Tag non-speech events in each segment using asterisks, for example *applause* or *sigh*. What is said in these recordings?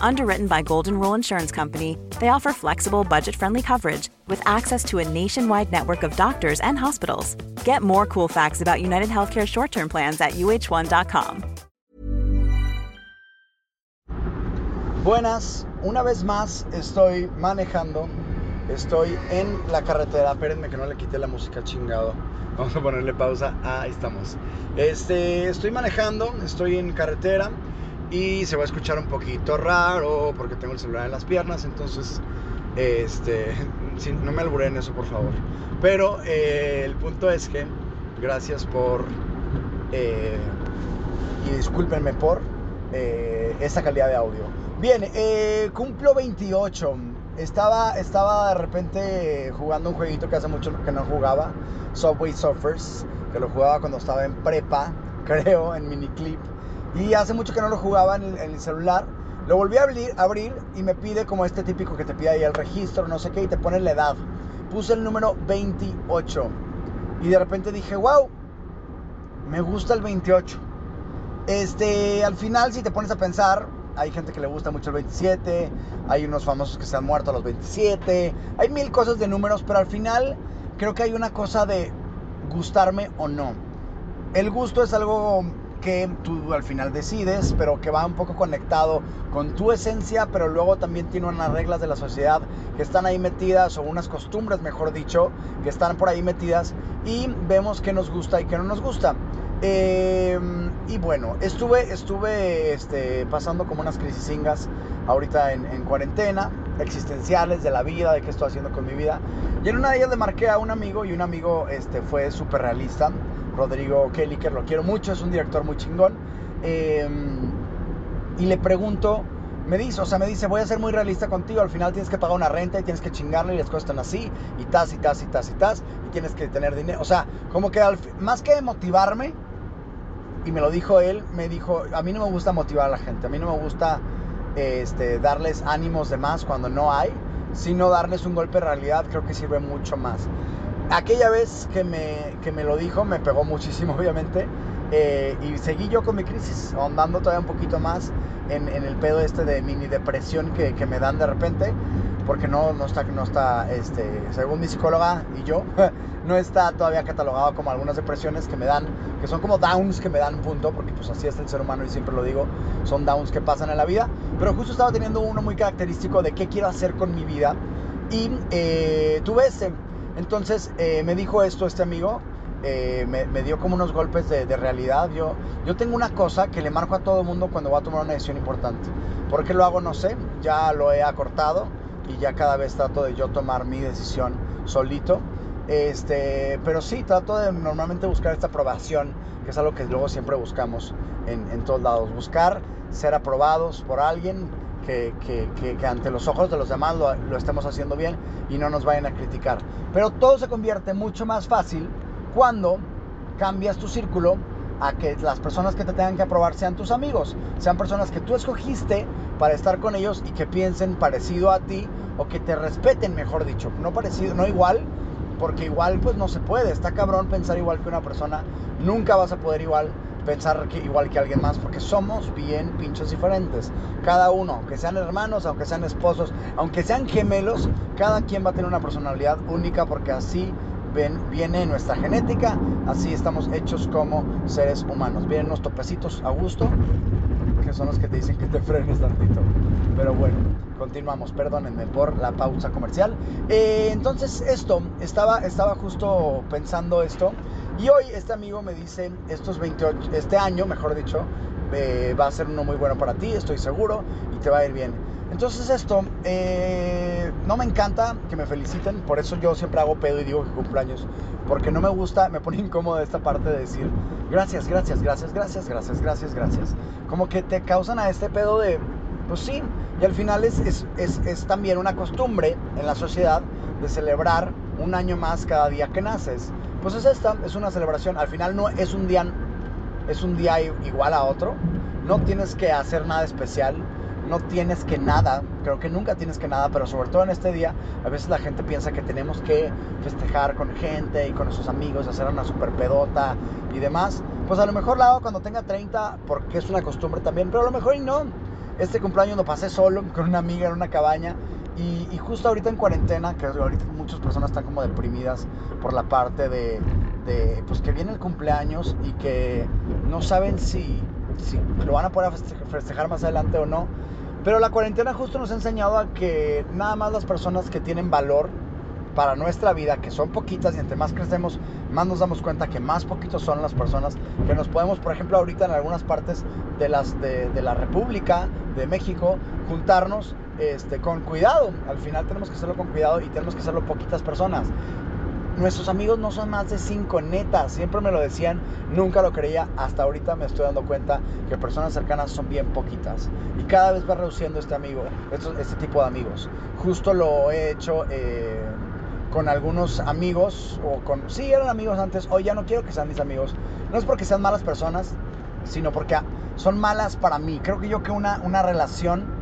Underwritten by Golden Rule Insurance Company, they offer flexible, budget-friendly coverage with access to a nationwide network of doctors and hospitals. Get more cool facts about United Healthcare short-term plans at uh1.com. Buenas, una vez más estoy manejando, estoy en la carretera, espérenme que no le quité la música chingado, vamos a ponerle pausa, ah, ahí estamos. Este, estoy manejando, estoy en carretera y se va a escuchar un poquito raro porque tengo el celular en las piernas, entonces, este, no me alburé en eso por favor. Pero eh, el punto es que, gracias por, eh, y discúlpenme por eh, esta calidad de audio. Bien, cumplo 28. Estaba, estaba de repente jugando un jueguito que hace mucho que no jugaba, Subway Surfers, que lo jugaba cuando estaba en prepa, *laughs* creo, en miniclip. Y hace mucho que no lo jugaba en el, celular. Lo volví a abrir, abrir y me pide como este típico que te pide ahí el registro, no sé qué, y te pone la edad. Puse el número 28. Y de repente dije, wow, me gusta el 28. Este, al final, si te pones a pensar, hay gente que le gusta mucho el 27, hay unos famosos que se han muerto a los 27, hay mil cosas de números, pero al final creo que hay una cosa de gustarme o no. El gusto es algo que tú al final decides, pero que va un poco conectado con tu esencia, pero luego también tiene unas reglas de la sociedad que están ahí metidas, o unas costumbres, mejor dicho, que están por ahí metidas, y vemos qué nos gusta y qué no nos gusta. Em, y bueno, estuve, estuve este, pasando como unas crisisingas ahorita en, cuarentena, existenciales de la vida, de qué estoy haciendo con mi vida. Y en una de ellas le marqué a un amigo y un amigo este, fue súper realista, Rodrigo Kelly, que lo quiero mucho, es un director muy chingón. Em, y le pregunto, me dice, o sea, me dice, voy a ser muy realista contigo, al final tienes que pagar una renta y tienes que chingarle y las cosas están así, y tas, y tas, y tas, y tas, y tienes que tener dinero. O sea, como que más que motivarme, y me lo dijo él, me dijo, a mí no me gusta motivar a la gente, a mí no me gusta este, darles ánimos de más cuando no hay, sino darles un golpe de realidad, creo que sirve mucho más. Aquella vez que me, que me lo dijo, me pegó muchísimo, *laughs* obviamente, eh, y seguí yo con mi crisis, ahondando todavía un poquito más en, el pedo este de mini depresión que, que me dan de repente porque no, no está, no está este, según mi psicóloga y yo, *laughs* no está todavía catalogado como algunas depresiones que me dan, que son como downs que me dan punto, porque pues así es el ser humano y siempre lo digo, son downs que pasan en la vida, pero justo estaba teniendo uno muy característico de qué quiero hacer con mi vida y eh, tuve ese. Entonces eh, me dijo esto este amigo, eh, me, dio como unos golpes de, realidad. Yo, yo tengo una cosa que le marco a todo mundo cuando va a tomar una decisión importante. ¿Por qué lo hago? No sé, ya lo he acortado y ya cada vez trato de yo tomar mi decisión solito. Este, pero sí, trato de normalmente buscar esta aprobación, que es algo que luego siempre buscamos en, en todos lados. Buscar ser aprobados por alguien que, ante los ojos de los demás lo, lo, estemos haciendo bien y no nos vayan a criticar. Pero todo se convierte mucho más fácil cuando cambias tu círculo a que las personas que te tengan que aprobar sean tus amigos, sean personas que tú escogiste para estar con ellos y que piensen parecido a ti o que te respeten, mejor dicho, no parecido, no igual, porque igual pues no se puede, está cabrón pensar igual que una persona, nunca vas a poder igual pensar que, igual que alguien más, porque somos bien pinchos diferentes. Cada uno, aunque sean hermanos, aunque sean esposos, aunque sean gemelos, cada quien va a tener una personalidad única porque así viene nuestra genética, así estamos hechos como seres humanos. Vienen unos topecitos a gusto, que son los que te dicen que te frenes tantito. Pero bueno, continuamos, perdónenme por la pausa comercial. Eh, entonces esto, estaba, estaba justo pensando esto Y hoy este amigo me dice, estos 28, este año, mejor dicho, eh, va a ser uno muy bueno para ti, estoy seguro, y te va a ir bien. Entonces esto, eh, no me encanta que me feliciten, por eso yo siempre hago pedo y digo que cumpleaños, porque no me gusta, me pone *laughs* incómodo esta parte de decir gracias, gracias, gracias, gracias, gracias, gracias, gracias. Como que te causan a este pedo de, pues sí, y al final es, es, es, es también una costumbre en la sociedad de celebrar un año más cada día que naces. Pues es esta, es una celebración, al final no es un día, es un día igual a otro, no tienes que hacer nada especial no tienes que nada, creo que nunca tienes que nada, pero sobre todo en este día, a veces la gente piensa que tenemos que festejar con gente y con nuestros amigos, hacer una super pedota y demás. Pues a lo mejor la cuando tenga 30, porque es una costumbre también, pero a lo mejor y no. Este cumpleaños lo pasé solo, con una amiga en una cabaña. Y, y justo ahorita en cuarentena, que ahorita muchas personas están como deprimidas por la parte de, pues que viene el cumpleaños y que no saben si, si lo van a poder festejar más adelante o no. Pero la cuarentena justo nos ha enseñado a que nada más las personas que tienen valor para nuestra vida, que son poquitas y entre más crecemos, más nos damos cuenta que más poquitos son las personas que nos podemos, por ejemplo, ahorita en algunas partes de, las, de la República, de México, juntarnos este, con cuidado. Al final tenemos que hacerlo con cuidado y tenemos que hacerlo poquitas personas nuestros amigos no son más de cinco, netas. Siempre me lo decían, nunca lo creía. Hasta ahorita me estoy dando cuenta que personas cercanas son bien poquitas. Y cada vez va reduciendo este amigo, este, tipo de amigos. Justo lo he hecho eh, con algunos amigos, o con. Sí, eran amigos antes, hoy ya no quiero que sean mis amigos. No es porque sean malas personas, sino porque son malas para mí. Creo que yo que una, una relación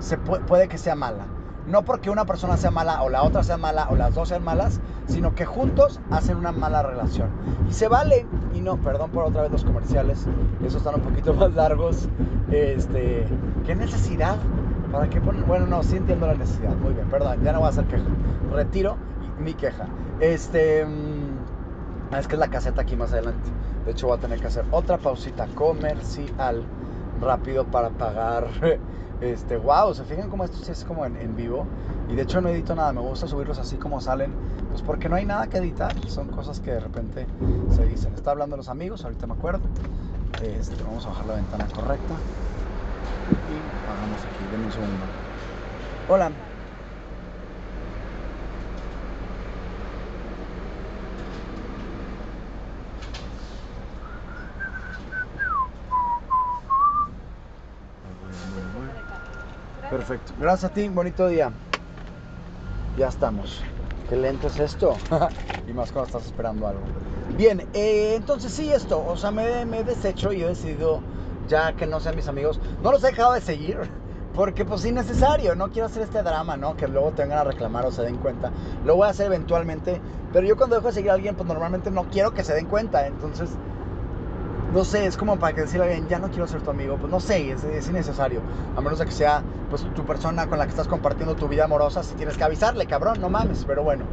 se puede que sea mala no porque una persona sea mala o la otra sea mala o las dos sean malas, sino que juntos hacen una mala relación. Y se vale, y no, perdón por otra vez los comerciales, esos están un poquito *laughs* más largos. Este, ¿qué necesidad? ¿Para qué? Bueno, no, sí entiendo la necesidad. Muy bien, perdón, ya no voy a hacer queja. Retiro mi queja. Este, mm, es que es la caseta aquí más adelante. De hecho, voy a tener que hacer otra pausita comercial rápido para pagar Este, wow, se fijan cómo esto sí es como en, vivo. Y de hecho no edito nada, me gusta subirlos así como salen. Pues porque no hay nada que editar, son cosas que de repente se dicen. Está hablando los amigos, ahorita me acuerdo. Este, vamos a bajar la ventana correcta. Y pagamos aquí, denme un segundo. Hola. Perfecto. Gracias a ti, bonito día. Ya estamos. Qué lento es esto. *laughs* y más cuando estás esperando algo. Bien, eh, entonces sí, esto. O sea, me, he deshecho y he decidido ya que no sean mis amigos. No los he dejado de seguir. *laughs* Porque pues innecesario, no quiero hacer este drama, ¿no? Que luego te vengan a reclamar o se den cuenta. Lo voy a hacer eventualmente. Pero yo cuando dejo de seguir a alguien, pues normalmente no quiero que se den cuenta. Entonces no sé, es como para que decirle alguien, ya no quiero ser tu amigo, pues no sé, es, innecesario. A menos de que sea pues tu persona con la que estás compartiendo tu vida amorosa, si tienes que avisarle, cabrón, no mames, pero bueno.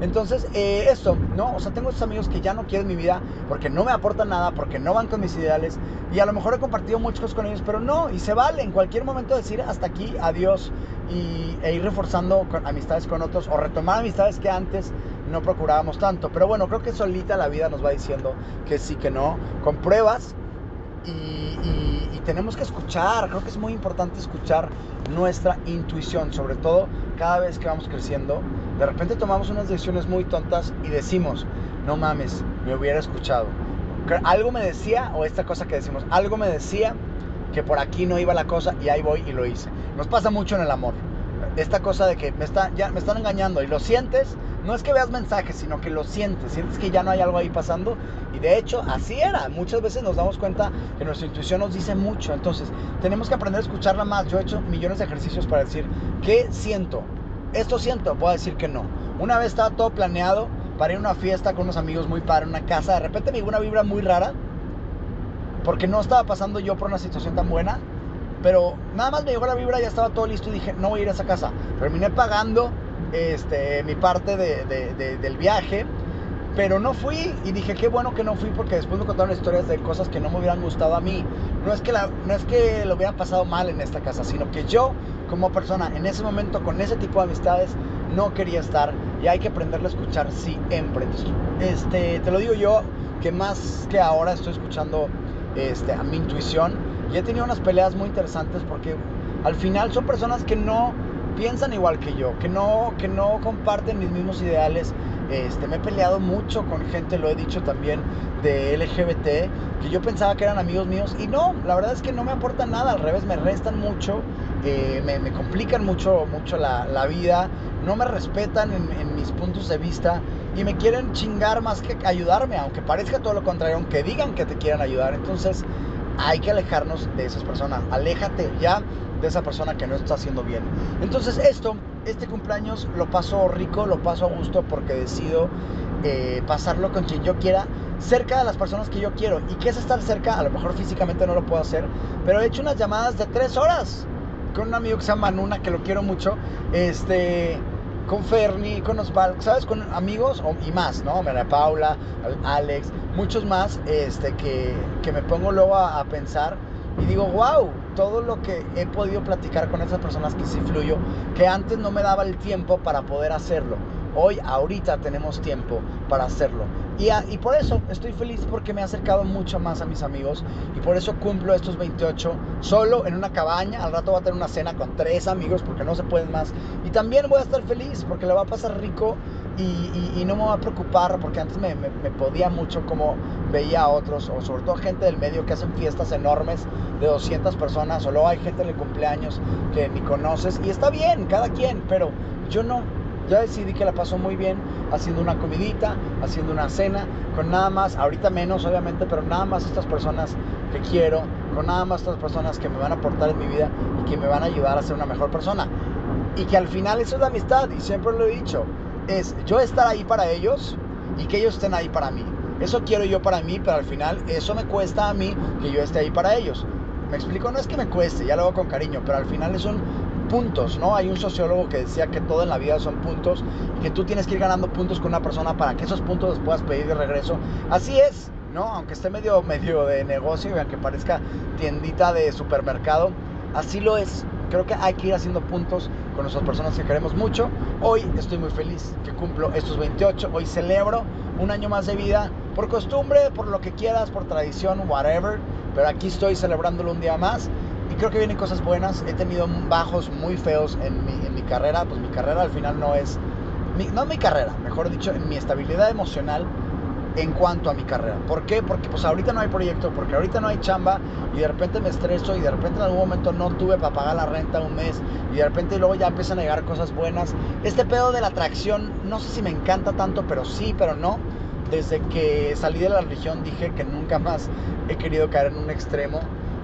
Entonces, eh, eso, ¿no? O sea, tengo estos amigos que ya no quieren mi vida porque no me aportan nada, porque no van con mis ideales. Y a lo mejor he compartido muchas cosas con ellos, pero no, y se vale en cualquier momento decir hasta aquí, adiós, y, e ir reforzando amistades con otros o retomar amistades que antes no procurábamos tanto. Pero bueno, creo que solita la vida nos va diciendo que sí, que no, con pruebas. Y, y, tenemos que escuchar, creo que es muy importante escuchar nuestra intuición, sobre todo cada vez que vamos creciendo. De repente tomamos unas decisiones muy tontas y decimos, no mames, me hubiera escuchado. Algo me decía, o esta cosa que decimos, algo me decía que por aquí no iba la cosa y ahí voy y lo hice. Nos pasa mucho en el amor. Esta cosa de que me, está, ya, me están engañando y lo sientes no es que veas mensajes, sino que lo sientes, sientes que ya no hay algo ahí pasando y de hecho así era. Muchas veces nos damos cuenta que nuestra intuición nos dice mucho, entonces tenemos que aprender a escucharla más. Yo he hecho millones de ejercicios para decir, ¿qué siento? Esto siento, a decir que no. Una vez estaba todo planeado para ir a una fiesta con unos amigos muy padre, una casa, de repente me llegó una vibra muy rara porque no estaba pasando yo por una situación tan buena, pero nada más me llegó la vibra, ya estaba todo listo y dije, no voy a ir a esa casa. Terminé pagando este, mi parte del viaje. Pero no fui y dije, qué bueno que no fui porque después me contaron historias de cosas que no me hubieran gustado a mí. No es que, no es que lo hubieran pasado mal en esta casa, sino que yo como persona en ese momento con ese tipo de amistades no quería estar y hay que aprenderlo a escuchar siempre. este, te lo digo yo que más que ahora estoy escuchando este, a mi intuición y he tenido unas peleas muy interesantes porque al final son personas que no piensan igual que yo, que no, que no comparten mis mismos ideales. Este, me he peleado mucho con gente, lo he dicho también, de LGBT, que yo pensaba que eran amigos míos y no, la verdad es que no me aportan nada, al revés, me restan mucho, eh, me, complican mucho, mucho la, vida, no me respetan en, en, mis puntos de vista y me quieren chingar más que ayudarme, aunque parezca todo lo contrario, aunque digan que te quieran ayudar. Entonces hay que alejarnos de esas personas, aléjate ya de esa persona que no está haciendo bien. Entonces esto, este cumpleaños lo paso rico, lo paso a gusto porque decido eh, pasarlo con quien yo quiera, cerca de las personas que yo quiero. ¿Y qué es estar cerca? A lo mejor físicamente no lo puedo hacer, pero he hecho unas llamadas de tres horas con un amigo que se llama Nuna, que lo quiero mucho. Este con Ferni, con Osvaldo, ¿sabes? Con amigos y más, ¿no? María Paula, Alex, muchos más, este, que, que me pongo luego a, a pensar y digo, wow, todo lo que he podido platicar con esas personas que sí fluyo, que antes no me daba el tiempo para poder hacerlo. Hoy, ahorita tenemos tiempo para hacerlo. Y, y, por eso estoy feliz porque me he acercado mucho más a mis amigos y por eso cumplo estos 28 solo en una cabaña. Al rato voy a tener una cena con tres amigos porque no se pueden más. Y también voy a estar feliz porque le va a pasar rico y, no me va a preocupar porque antes me, podía mucho como veía a otros o sobre todo gente del medio que hacen fiestas enormes de 200 personas o luego hay gente en el cumpleaños que ni conoces y está bien, cada quien, pero yo no, ya decidí que la paso muy bien haciendo una comidita, haciendo una cena, con nada más, ahorita menos obviamente, pero nada más estas personas que quiero, con nada más estas personas que me van a aportar en mi vida y que me van a ayudar a ser una mejor persona. Y que al final eso es la amistad, y siempre lo he dicho, es yo estar ahí para ellos y que ellos estén ahí para mí. Eso quiero yo para mí, pero al final eso me cuesta a mí que yo esté ahí para ellos. Me explico, no es que me cueste, ya lo hago con cariño, pero al final son puntos, ¿no? Hay un sociólogo que decía que todo en la vida son puntos y que tú tienes que ir ganando puntos con una persona para que esos puntos los puedas pedir de regreso. Así es, ¿no? Aunque esté medio, *laughs* medio de negocio y aunque parezca tiendita de supermercado, así lo es creo que hay que ir haciendo puntos con nuestras personas que queremos mucho. Hoy estoy muy feliz que cumplo estos 28. Hoy celebro un año más de vida por costumbre, por lo que quieras, por tradición, whatever. Pero aquí estoy celebrándolo un día más. Y creo que vienen cosas buenas. He tenido bajos muy feos en mi, en mi carrera. Pues mi carrera al final no es... Mi, no mi carrera, mejor dicho, en mi estabilidad emocional en cuanto a mi carrera. ¿Por qué? Porque pues ahorita no hay proyecto, porque ahorita no hay chamba y de repente me estreso y de repente en algún momento no tuve para pagar la renta un mes y de repente luego ya empiezan a llegar cosas buenas. Este pedo de la atracción, no sé si me encanta tanto, pero sí, pero no. Desde que salí de la religión dije que nunca más he querido caer en un extremo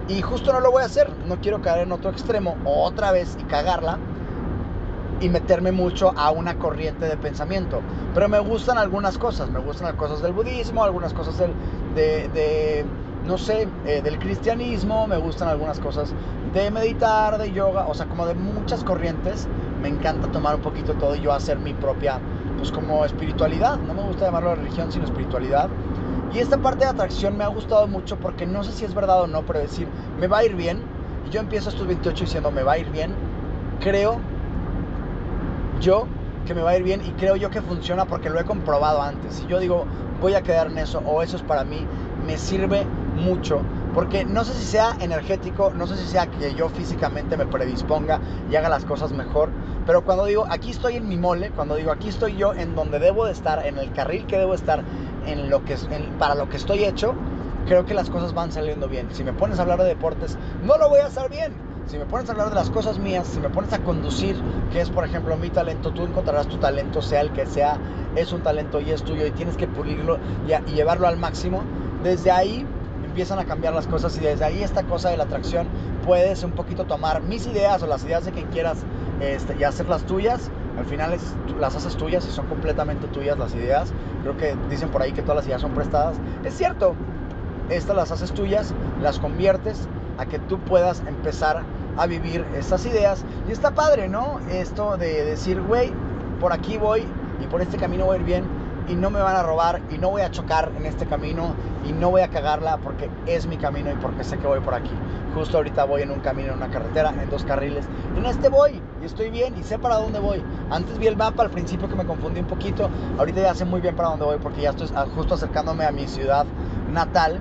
y justo no lo voy a hacer. No quiero caer en otro extremo otra vez y cagarla y meterme mucho a una corriente de pensamiento. Pero me gustan algunas cosas, me gustan las cosas del budismo, algunas cosas del, de, no sé, eh, del cristianismo, me gustan algunas cosas de meditar, de yoga, o sea, como de muchas corrientes. Me encanta tomar un poquito todo y yo hacer mi propia, pues como espiritualidad. No me gusta llamarlo religión, sino espiritualidad. Y esta parte de atracción me ha gustado mucho porque no sé si es verdad o no, pero decir, me va a ir bien. Y yo empiezo estos 28 diciendo, me va a ir bien. Creo yo que me va a ir bien y creo yo que funciona porque lo he comprobado antes. Si yo digo voy a quedar en eso o eso es para mí, me sirve mucho. Porque no sé si sea energético, no sé si sea que yo físicamente me predisponga y haga las cosas mejor. Pero cuando digo aquí estoy en mi mole, cuando digo aquí estoy yo en donde debo de estar, en el carril que debo estar, en lo que, para lo que estoy hecho, creo que las cosas van saliendo bien. Si me pones a hablar de deportes, no lo voy a hacer bien si me pones a hablar de las cosas mías, si me pones a conducir, que es por ejemplo mi talento, tú encontrarás tu talento, sea el que sea, es un talento y es tuyo y tienes que pulirlo y, llevarlo al máximo. Desde ahí empiezan a cambiar las cosas y desde ahí esta cosa de la atracción puedes un poquito tomar mis ideas o las ideas de quien quieras este, y hacerlas tuyas. Al final las haces tuyas y son completamente tuyas las ideas. Creo que dicen por ahí que todas las ideas son prestadas. Es cierto, estas las haces tuyas, las conviertes a que tú puedas empezar a vivir estas ideas. Y está padre, ¿no? Esto de decir, güey, por aquí voy y por este camino voy bien y no me van a robar y no voy a chocar en este camino y no voy a cagarla porque es mi camino y porque sé que voy por aquí. Justo ahorita voy en un camino, en una carretera, en dos carriles, En este voy y estoy bien y sé para dónde voy. Antes vi el mapa al principio que me confundí un poquito. Ahorita ya sé muy bien para dónde voy porque ya estoy justo acercándome a mi ciudad natal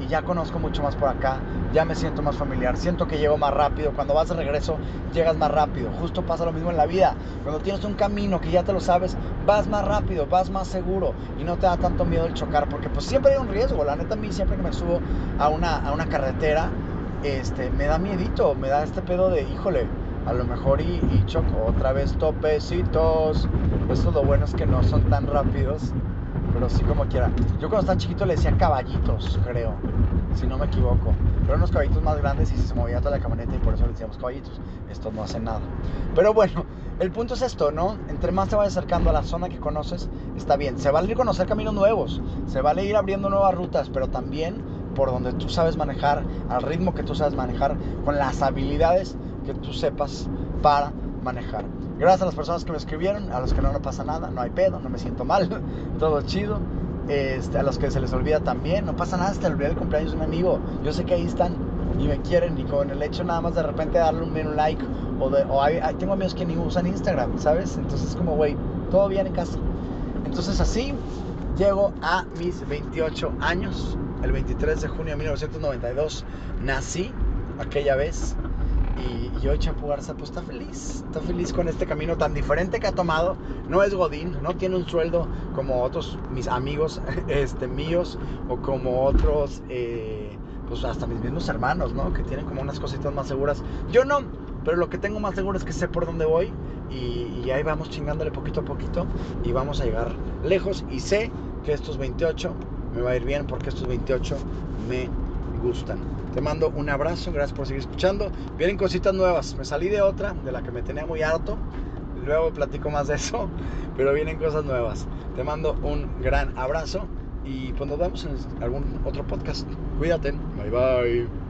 y ya conozco mucho más por acá, ya me siento más familiar, siento que llego más rápido, cuando vas de regreso llegas más rápido, justo pasa lo mismo en la vida, cuando tienes un camino que ya te lo sabes, vas más rápido, vas más seguro y no te da tanto miedo el chocar, porque pues siempre hay un riesgo, la neta a mí siempre que me subo a una, a una carretera, este, me da miedito, me da este pedo de, híjole, a lo mejor y, y choco otra vez topecitos, eso lo bueno es que no son tan rápidos pero sí como quiera. Yo cuando estaba chiquito le decía caballitos, creo, si no me equivoco. Pero unos caballitos más grandes y se movía toda la camioneta y por eso le decíamos caballitos. Estos no hacen nada. Pero bueno, el punto es esto, ¿no? Entre más te vayas acercando a la zona que conoces, está bien. Se vale ir a conocer caminos nuevos, se vale ir abriendo nuevas rutas, pero también por donde tú sabes manejar, al ritmo que tú sabes manejar, con las habilidades que tú sepas para manejar. Gracias a las personas que me escribieron, a los que no, no pasa nada, no hay pedo, no me siento mal, *laughs* todo chido. Este, a los que se les olvida también, no pasa nada, se te olvida el cumpleaños de un amigo. Yo sé que ahí están y me quieren y con el hecho nada más de repente darle un, un like o, de, o hay, tengo amigos que ni usan Instagram, ¿sabes? Entonces como, güey, todo bien en casa. Entonces así llego a mis 28 años, el 23 de junio de 1992 nací aquella vez y, hoy Chapu Garza pues está feliz, está feliz con este camino tan diferente que ha tomado. No es Godín, no tiene un sueldo como otros mis amigos *laughs* este, míos o como otros, eh, pues hasta mis mismos hermanos, ¿no? Que tienen como unas cositas más seguras. Yo no, pero lo que tengo más seguro es que sé por dónde voy y, y ahí vamos chingándole poquito a poquito y vamos a llegar lejos y sé que estos 28 me va a ir bien porque estos 28 me gustan. Te mando un abrazo, gracias por seguir escuchando. Vienen cositas nuevas, me salí de otra, de la que me tenía muy harto. Luego platico más de eso, *laughs* pero vienen cosas nuevas. Te mando un gran abrazo y pues nos vemos en algún otro podcast. Cuídate, bye bye.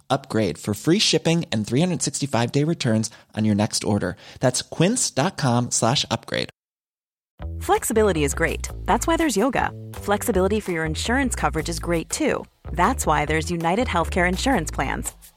upgrade for free shipping and 365 day returns on your next order. That's quince.com slash upgrade. Flexibility is great. That's why there's yoga. Flexibility for your insurance coverage is great too. That's why there's United Healthcare Insurance Plans.